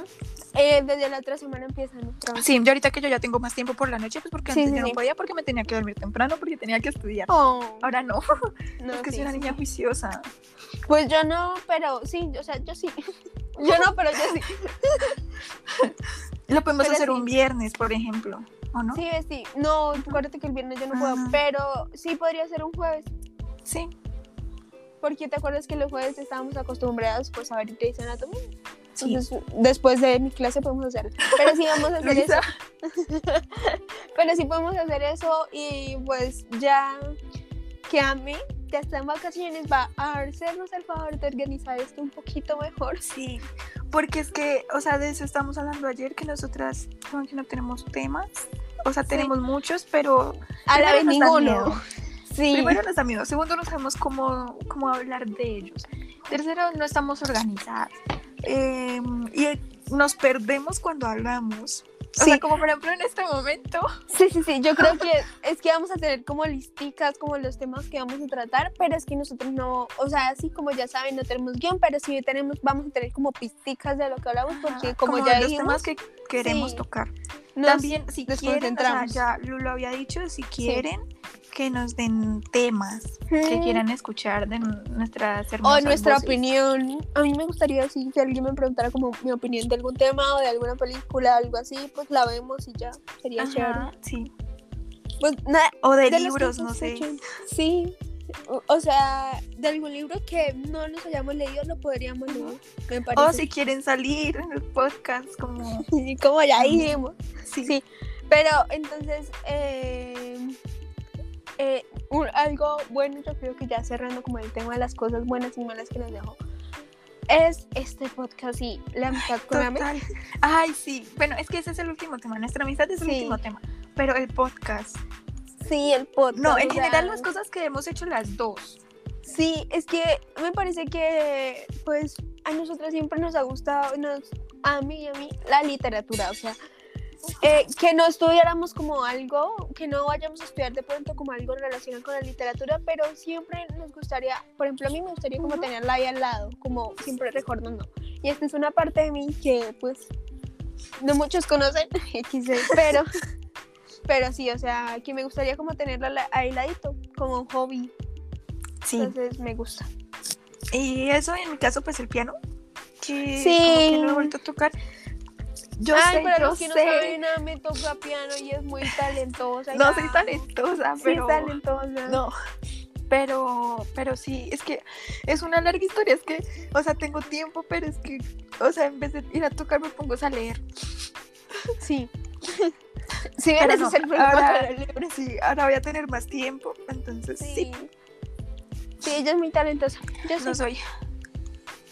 B: Eh, desde la otra semana empiezan.
A: Sí, yo ahorita que yo ya tengo más tiempo por la noche, pues porque
B: Sí,
A: antes
B: sí,
A: yo no podía porque me tenía que dormir temprano porque tenía que estudiar.
B: Oh,
A: Ahora no,
B: no,
A: es que soy una niña juiciosa.
B: Pues yo no, pero sí, o sea, yo sí. Yo no, pero yo sí.
A: Lo podemos
B: Pero
A: hacer un viernes, por ejemplo, ¿o no?
B: Sí, sí. No, acuérdate que el viernes yo no puedo,
A: Ajá.
B: pero sí podría ser un jueves.
A: Sí.
B: Porque te acuerdas que los jueves estábamos acostumbrados pues a ver Grey's Anatomy.
A: Sí.
B: Entonces, después de mi clase podemos hacer. Pero sí vamos a hacer eso. Pero sí podemos hacer eso y pues ya que Ame ya está en vacaciones va a hacernos el favor de organizar esto un poquito mejor.
A: Sí, porque es que, o sea, de eso estamos hablando ayer, que nosotras que no tenemos temas. O sea,
B: Sí.
A: tenemos muchos, pero
B: A la vez ninguno. Sí.
A: Primero nos da miedo, segundo no sabemos cómo, cómo hablar de ellos. Tercero, no estamos organizadas. Eh, y nos perdemos cuando hablamos. O
B: Sí.
A: sea, como por ejemplo en este momento.
B: Sí, sí, sí, yo creo que es que vamos a tener como listicas, como los temas que vamos a tratar, pero es que nosotros no, o sea, así como ya saben, no tenemos guion, pero sí tenemos, vamos a tener como pisticas de lo que hablamos, porque como,
A: como
B: ya
A: los
B: dijimos,
A: temas que queremos
B: sí,
A: tocar.
B: nos
A: También, si quieren, o sea, ya lo había dicho, si quieren que nos den temas que quieran escuchar de nuestras
B: O
A: hermosas
B: nuestra
A: voces.
B: opinión. A mí me gustaría así que alguien me preguntara como mi opinión de algún tema o de alguna película, algo así, pues la vemos y ya. Sería chévere.
A: Ajá, sí.
B: Pues nada,
A: O de, libros, no sé.
B: Sí. O, o sea, de algún libro que no nos hayamos leído lo podríamos leer, me parece.
A: O si quieren salir en el podcast, como.
B: Sí, como ya dijimos.
A: Sí.
B: Sí, pero entonces, eh, eh, un- algo bueno, yo creo que ya cerrando como el tema de las cosas buenas y malas que nos dejó, es este podcast y la amistad con.
A: Total. Ay, sí. Bueno, es que ese es el último tema. Nuestra amistad es el
B: Sí.
A: último tema. Pero el podcast.
B: Sí, el podcast.
A: No, en
B: sea,
A: general las cosas que hemos hecho las dos.
B: Sí, es que me parece que, pues, a nosotras siempre nos ha gustado, nos, a mí y a mí, la literatura, o sea, eh, que no estudiáramos como algo, que no vayamos a estudiar de pronto como algo relacionado con la literatura, pero siempre nos gustaría, por ejemplo, a mí me gustaría como tenerla ahí al lado, como siempre recordando. Y esta es una parte de mí que, pues, no muchos conocen, pero, pero sí, o sea, que me gustaría como tenerla la- ahí ladito, como un hobby.
A: Sí.
B: Entonces me gusta.
A: Y eso en mi caso, pues el piano. Que
B: Sí.
A: como que no he vuelto a tocar. Yo
B: Ay,
A: sé,
B: pero
A: yo
B: los que no
A: sé.
B: saben nada, me toca piano y es muy talentosa.
A: no
B: ya.
A: soy talentosa,
B: Sí,
A: pero.
B: es talentosa.
A: No. Pero, pero sí, es que es una larga historia, es que, o sea, tengo tiempo, pero es que, o sea, en vez de ir a tocar me pongo a leer.
B: Sí. Sí, ese
A: no,
B: es el problema
A: ahora-. Sí, ahora voy a tener más tiempo, entonces sí,
B: Sí. Sí, ella es muy talentosa. Yo sí.
A: no soy.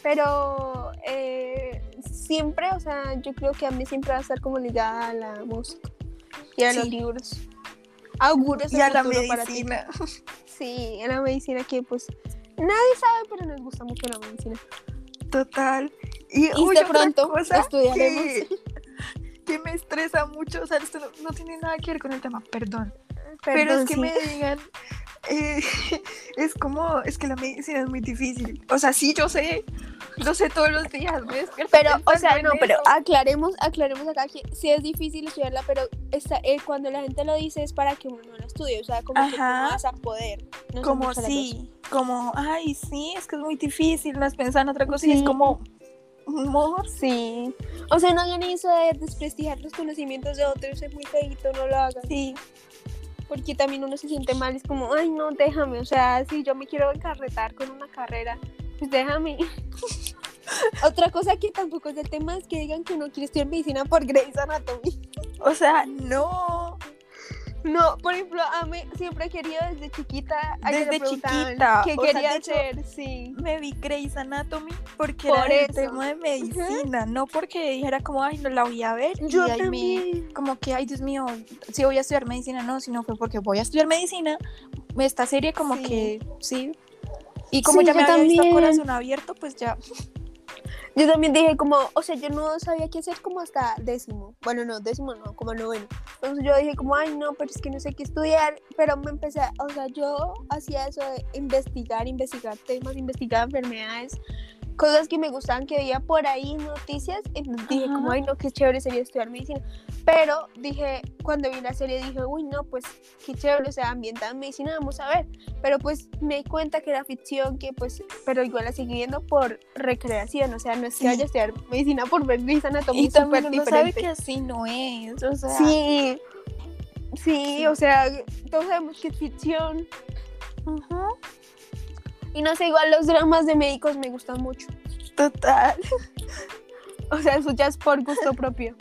B: Pero eh, siempre, o sea, yo creo que a mí siempre va a estar como ligada a la música y a los libros. Augurios
A: Y a la
B: futuro para ti.
A: medicina.
B: Sí, a la medicina que pues nadie sabe, pero nos gusta mucho la medicina.
A: Total. Y,
B: Y
A: uy,
B: de pronto
A: cosa
B: estudiaremos.
A: Que, que me estresa mucho, o sea, esto no, no tiene nada que ver con el tema, perdón. Pero es que
B: sí.
A: me digan, eh, es como, es que la medicina es muy difícil. O sea, sí, yo sé, lo sé todos los días, despierto
B: Pero, o sea, no, pero aclaremos, aclaremos acá que sí es difícil estudiarla, pero está, eh, cuando la gente lo dice es para que uno no la estudie, o sea, como que
A: Ajá.
B: no vas a poder. No
A: como sí, como, ay, sí, es que es muy difícil, no has pensado en otra cosa y es como, amor,
B: Sí. O sea, no hagan eso de desprestigiar los conocimientos de otros, es muy feito, no lo hagan.
A: sí,
B: Porque también uno se siente mal, es como, ay, no, déjame, o sea, si yo me quiero encarretar con una carrera, pues déjame. Otra cosa que tampoco es del tema es que digan que uno quiere estudiar medicina por Grey's Anatomy.
A: o sea, no,
B: No, por ejemplo, a mí siempre he querido desde chiquita. a que
A: Desde chiquita,
B: ¿Qué
A: o sea,
B: quería hacer? Sí.
A: me vi Grey's Anatomy porque
B: Por
A: era el tema de medicina, no porque dijera como, ay, no la voy a ver.
B: Yo
A: y ahí me-
B: también.
A: como que, ay, Dios mío, si voy a estudiar medicina, no, sino fue porque voy a estudiar medicina. Esta serie como
B: Sí.
A: que, sí. Y como
B: Sí,
A: ya me había visto
B: también.
A: corazón abierto, pues ya.
B: Yo también dije como, o sea, yo no sabía qué hacer como hasta décimo. Bueno, no, décimo no, como noveno. Entonces yo dije como, ay, no, pero es que no sé qué estudiar. Pero me empecé, o sea, yo hacía eso de investigar, investigar temas, investigar enfermedades, cosas que me gustaban, que veía por ahí noticias. Y dije
A: Ajá.
B: como, ay, no, qué chévere sería estudiar medicina. Pero dije, cuando vi la serie dije, uy, no, pues qué chévere, o sea, ambientada en medicina, vamos a ver. Pero pues me di cuenta que era ficción, que pues, pero igual la seguí viendo por recreación, o sea, no es que
A: Sí.
B: vaya a estudiar medicina por ver Grey's Anatomy,
A: Y
B: súper
A: uno sabe
B: diferente.
A: que así no es. O sea,
B: Sí, sí,
A: Sí.
B: o sea, todos sabemos que es ficción.
A: ujú,
B: Y no sé, igual los dramas de médicos me gustan mucho.
A: total.
B: O sea, eso ya es por gusto propio.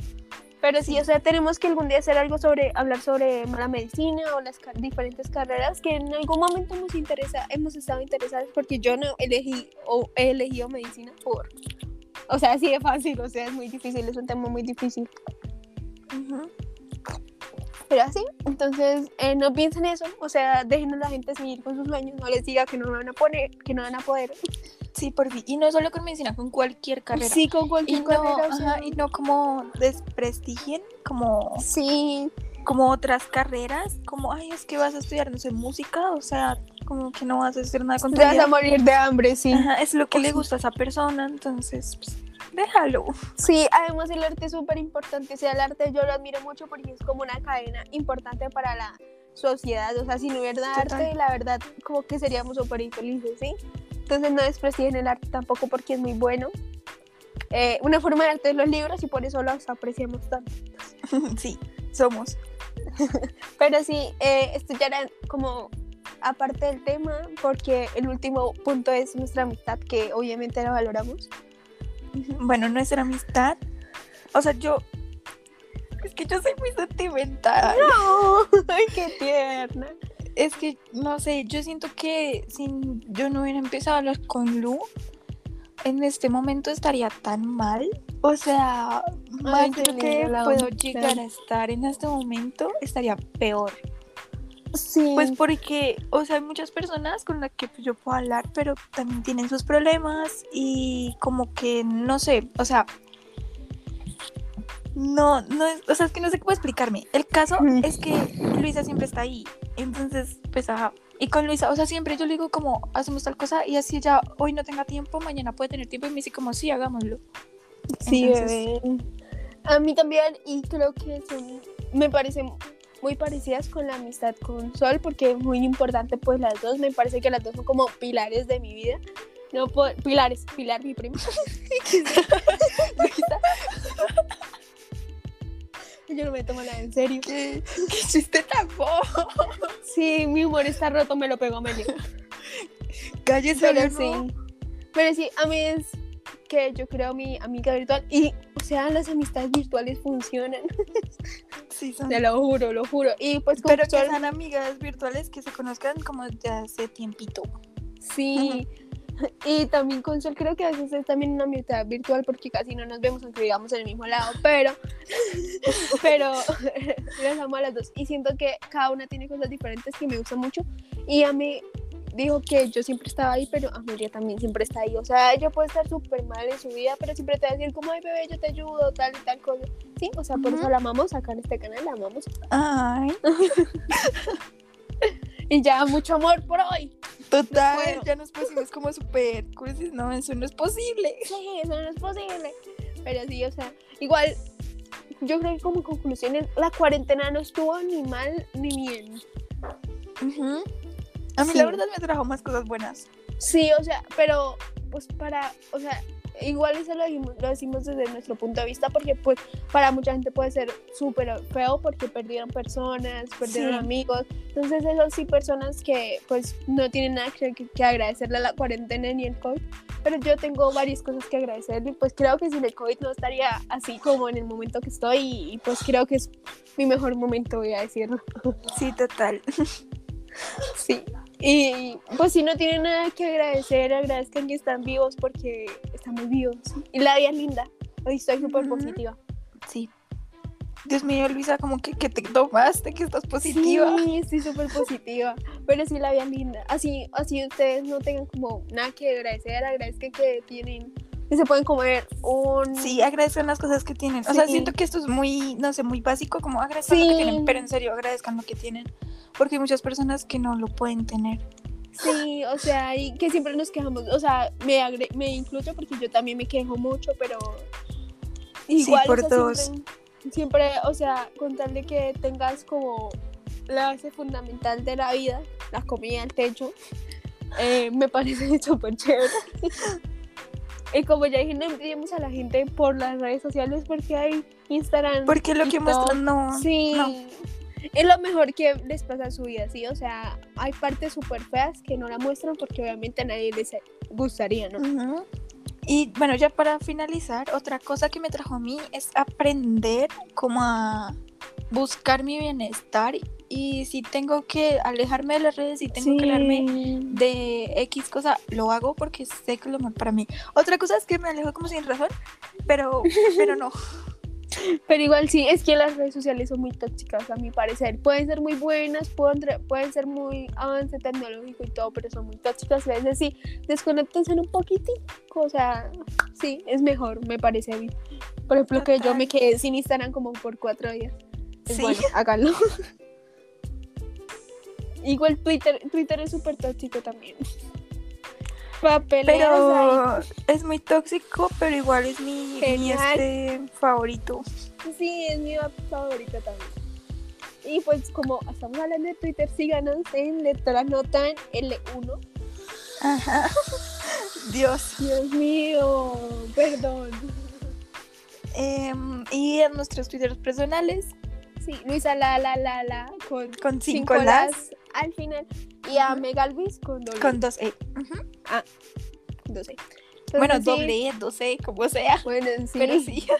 B: Pero sí, o sea, tenemos que algún día hacer algo sobre, hablar sobre la medicina o las diferentes carreras que en algún momento nos interesa, hemos estado interesados porque yo no elegí o he elegido medicina por, o sea, así de fácil, o sea, es muy difícil, es un tema muy difícil.
A: Ujú.
B: Pero así, entonces eh, no piensen eso, o sea, dejen a la gente seguir con sus sueños, no les diga que no van a poner, que no van a poder.
A: Sí, por fin. Y no solo con medicina, con cualquier carrera.
B: Sí, con
A: y
B: cualquier
A: no,
B: carrera, o sea,
A: ajá, y no como desprestigien como,
B: sí,
A: como otras carreras, como, ay, es que vas a estudiar, no sé, música, o sea, como que no vas a hacer nada con tu
B: te vas a morir de hambre, sí.
A: Ajá, es lo que
B: O
A: le
B: sí.
A: gusta a esa persona, entonces, pues, déjalo.
B: Sí, además el arte es súper importante. O sea, el arte yo lo admiro mucho porque es como una cadena importante para la sociedad. O sea, si no hubiera
A: Total.
B: arte, la verdad, como que seríamos súper infelices, ¿sí? Entonces no desprestigien el arte tampoco porque es muy bueno. Eh, una forma de arte es los libros y por eso los apreciamos tanto.
A: sí, somos.
B: Pero sí, eh, esto ya era como aparte del tema porque el último punto es nuestra amistad que obviamente la valoramos.
A: Bueno, nuestra amistad, o sea, yo, es que yo soy muy sentimental.
B: No, ay, qué tierna.
A: es que, no sé, yo siento que si yo no hubiera empezado a hablar con Lu, en este momento estaría tan mal. O sea, más de lo que puedo llegar a estar en este momento, estaría peor.
B: Sí.
A: Pues porque, o sea, hay muchas personas con las que pues, yo puedo hablar, pero también tienen sus problemas y como que, no sé, o sea, no, no es, o sea, es que no sé cómo explicarme. El caso es que Luisa siempre está ahí, entonces, pues, ajá. Y con Luisa, o sea, siempre yo le digo como, hacemos tal cosa y así ella hoy no tenga tiempo, mañana puede tener tiempo y me dice como, sí, hagámoslo.
B: Sí, bebé. A mí también, y creo que me parecen muy parecidas con la amistad con Sol, porque es muy importante, pues las dos, me parece que las dos son como pilares de mi vida. No puedo, pilares, pilar mi prima. Yo no me tomo nada en serio.
A: ¿Qué, qué chiste tan bobo?
B: Sí, mi humor está roto, me lo pegó Meli.
A: Cállese,
B: Pero
A: ¿no?
B: sí. Pero sí, a mí es que yo creo mi amiga virtual y, o sea, las amistades virtuales funcionan.
A: Sí, son.
B: Te lo juro, lo juro. Y pues
A: Pero que sean amigas virtuales que se conozcan como desde hace tiempito.
B: sí. Y también con Sol creo que a veces es también una amistad virtual porque casi no nos vemos aunque vivamos en el mismo lado, pero pero las amo a las dos y siento que cada una tiene cosas diferentes que me gustan mucho y a mí dijo que yo siempre estaba ahí, pero Amelia también siempre está ahí. O sea, ella puede estar súper mal en su vida, pero siempre te va a decir como, ay, bebé, yo te ayudo, tal y tal cosa. Sí, o sea, por eso la amamos acá en este canal, la amamos.
A: Ay,
B: Y ya, mucho amor por hoy.
A: total,
B: puedo.
A: ya nos pusimos como súper cursis, no, eso no es posible.
B: Sí, eso no es posible. Pero sí, o sea, igual, yo creo que como conclusiones, la cuarentena no estuvo ni mal ni bien.
A: Ujú. A mí
B: Sí.
A: la verdad me trajo más cosas buenas.
B: Sí, o sea, pero pues para, o sea, igual eso lo, dijimos- lo decimos desde nuestro punto de vista porque pues para mucha gente puede ser súper feo porque perdieron personas, perdieron
A: Sí.
B: amigos. Entonces esas sí personas que pues no tienen nada que, que agradecerle a la cuarentena ni el COVID. Pero yo tengo varias cosas que agradecerle y pues creo que sin el COVID no estaría así como en el momento que estoy y, y, pues creo que es mi mejor momento, voy a decirlo.
A: Sí, total.
B: Sí. Y pues si no tienen nada que agradecer, agradezcan que están vivos porque estamos vivos. Y la vida es linda. Hoy estoy súper positiva.
A: Sí. Dios mío, Luisa, como que, que te tomaste, que estás positiva.
B: Sí, estoy súper positiva. Pero sí, la vida es linda. Así, así ustedes no tengan como nada que agradecer, agradezcan que tienen, que se pueden comer un...
A: Sí, agradezcan las cosas que tienen. O sea, siento que esto es muy, no sé, muy básico, como agradezcan lo
B: Sí.
A: que tienen, pero en serio, agradezcan lo que tienen. Porque hay muchas personas que no lo pueden tener.
B: Sí, o sea, y que siempre nos quejamos. O sea, me, agre- me incluyo porque yo también me quejo mucho, pero igual
A: por
B: o sea. Siempre, siempre, o sea, con tal de que tengas como la base fundamental de la vida, la comida, el techo, eh, me parece súper chévere. Y como ya dije, no envidiemos a la gente por las redes sociales porque hay Instagram.
A: Porque lo que muestran no.
B: Sí.
A: no.
B: Es lo mejor que les pasa en su vida, ¿sí? O sea, hay partes súper feas que no la muestran porque obviamente a nadie les gustaría, ¿no?
A: Y bueno, ya para finalizar, otra cosa que me trajo a mí es aprender como a buscar mi bienestar y si tengo que alejarme de las redes y tengo que alejarme de X cosa, lo hago porque sé que es lo mejor para mí. Otra cosa es que me alejo como sin razón, pero, pero no.
B: Pero igual sí, es que las redes sociales son muy tóxicas a mi parecer. Pueden ser muy buenas, pueden, pueden ser muy avance tecnológico y todo, pero son muy tóxicas. A veces sí, desconectense un poquitico. O sea, sí, es mejor, me parece mí. Por ejemplo, que yo me quedé sin Instagram como por cuatro días. Es
A: Sí.
B: bueno, háganlo. Igual Twitter, Twitter es súper tóxico también. Papeleas
A: Pero
B: ahí.
A: es muy tóxico, pero igual es mi, mi este favorito.
B: Sí, es mi app favorita también. Y pues como estamos hablando de Twitter, síganos en Lectora Nota en L1.
A: Ajá. Dios.
B: Dios mío, perdón.
A: Em, y en nuestros twitters personales,
B: Sí, Luisa la la la la con
A: con
B: cinco
A: cinco las,
B: las al final. Y a
A: Ujú.
B: Megalvis con doble.
A: con dos E. Ujú.
B: doce.
A: Bueno,
B: Entonces, sí,
A: doble E, dos E, como sea.
B: Bueno, sí.
A: Pero sí.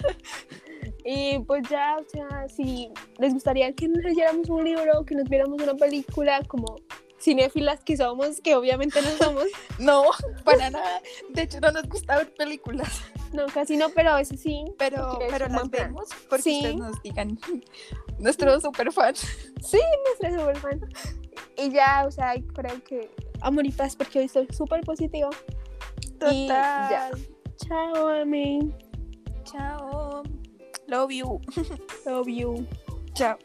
B: Y pues ya, o sea, si les gustaría que nos leyéramos un libro, que nos viéramos una película, como cinéfilas que somos, que obviamente no somos.
A: no, para nada. De hecho, no nos gusta ver películas.
B: No, casi no, pero a veces sí.
A: Pero, pero las vemos porque
B: Sí.
A: ustedes nos digan. Nuestros super fans.
B: Sí, nuestra super fan. Y ya, o sea, creo que amor y paz porque hoy estoy súper positiva. Y ya. Chao, Ami.
A: Chao. Love you.
B: Love you.
A: Chao.